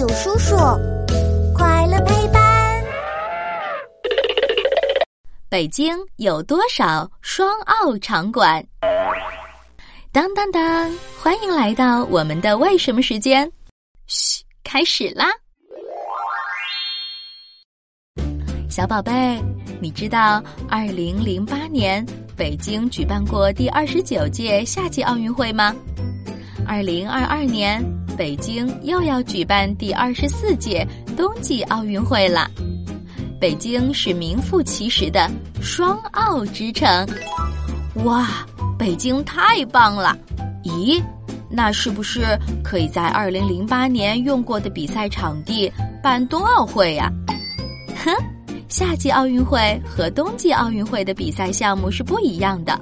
有叔叔，快乐陪伴。北京有多少双奥场馆？当当当！欢迎来到我们的为什么时间。嘘，开始啦！小宝贝，你知道二零零八年北京举办过第二十九届夏季奥运会吗？二零二二年。北京又要举办第二十四届冬季奥运会了。北京是名副其实的双奥之城。哇，北京太棒了！咦，那是不是可以在二零零八年用过的比赛场地办冬奥会呀？哼，夏季奥运会和冬季奥运会的比赛项目是不一样的。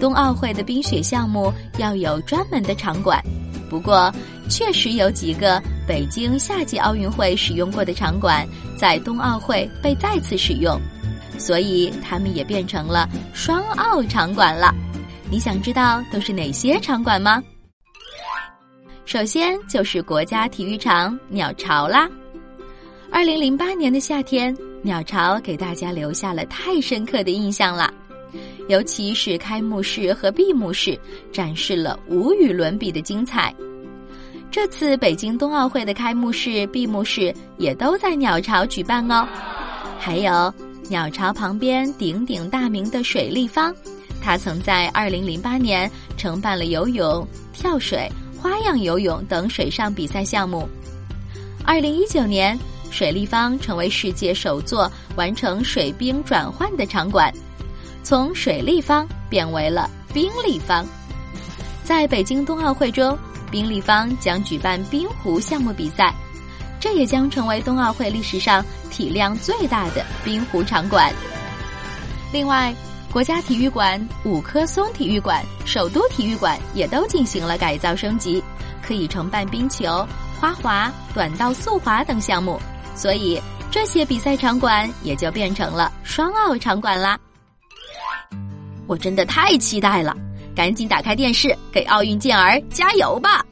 冬奥会的冰雪项目要有专门的场馆。不过，确实有几个北京夏季奥运会使用过的场馆，在冬奥会被再次使用，所以它们也变成了双奥场馆了。你想知道都是哪些场馆吗？首先就是国家体育场鸟巢啦。二零零八年的夏天，鸟巢给大家留下了太深刻的印象了，尤其是开幕式和闭幕式，展示了无与伦比的精彩。这次北京冬奥会的开幕式、闭幕式也都在鸟巢举办哦。还有鸟巢旁边鼎鼎大名的水立方，它曾在2008年承办了游泳、跳水、花样游泳等水上比赛项目。2019年，水立方成为世界首座完成水冰转换的场馆，从水立方变为了冰立方。在北京冬奥会中。冰立方将举办冰壶项目比赛，这也将成为冬奥会历史上体量最大的冰壶场馆。另外，国家体育馆、五棵松体育馆、首都体育馆也都进行了改造升级，可以承办冰球、花滑、短道速滑等项目，所以这些比赛场馆也就变成了双奥场馆啦。我真的太期待了！赶紧打开电视，给奥运健儿加油吧！